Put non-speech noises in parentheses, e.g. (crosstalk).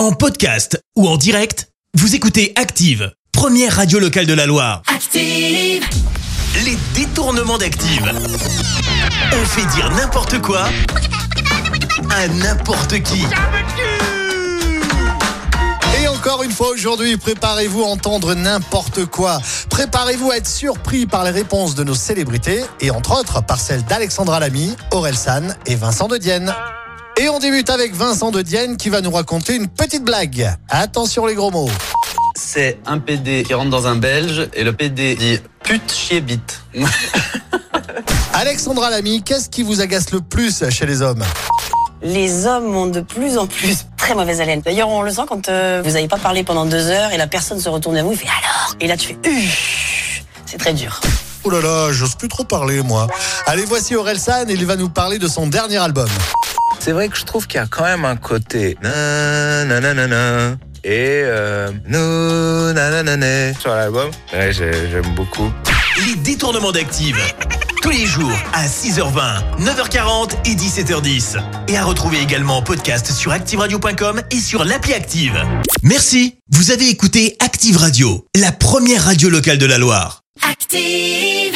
En podcast ou en direct, vous écoutez Active, première radio locale de la Loire. Active. Les détournements d'Active. On fait dire n'importe quoi à n'importe qui. Et encore une fois aujourd'hui, préparez-vous à entendre n'importe quoi. Préparez-vous à être surpris par les réponses de nos célébrités et entre autres par celles d'Alexandra Lamy, Aurel San et Vincent de Dienne. Et on débute avec Vincent de Dienne qui va nous raconter une petite blague. Attention les gros mots. C'est un PD qui rentre dans un Belge et le PD dit pute chier bite. (laughs) Alexandra Lamy, qu'est-ce qui vous agace le plus chez les hommes? Les hommes ont de plus en plus très mauvaise haleine. D'ailleurs, on le sent quand euh, vous n'avez pas parlé pendant deux heures et la personne se retourne vers vous, il fait alors? Et là, tu fais Huch C'est très dur. Oh là là, j'ose plus trop parler moi. Allez, voici Aurel San et il va nous parler de son dernier album. C'est vrai que je trouve qu'il y a quand même un côté na na na na na et euh, no na na na na sur l'album. Ouais, j'ai- j'aime beaucoup. Les détournements d'Active. Tous les jours à 6h20, 9h40 et 17h10. Et à retrouver également en podcast sur ActiveRadio.com et sur l'appli Active. Merci. Vous avez écouté Active Radio, la première radio locale de la Loire. Active.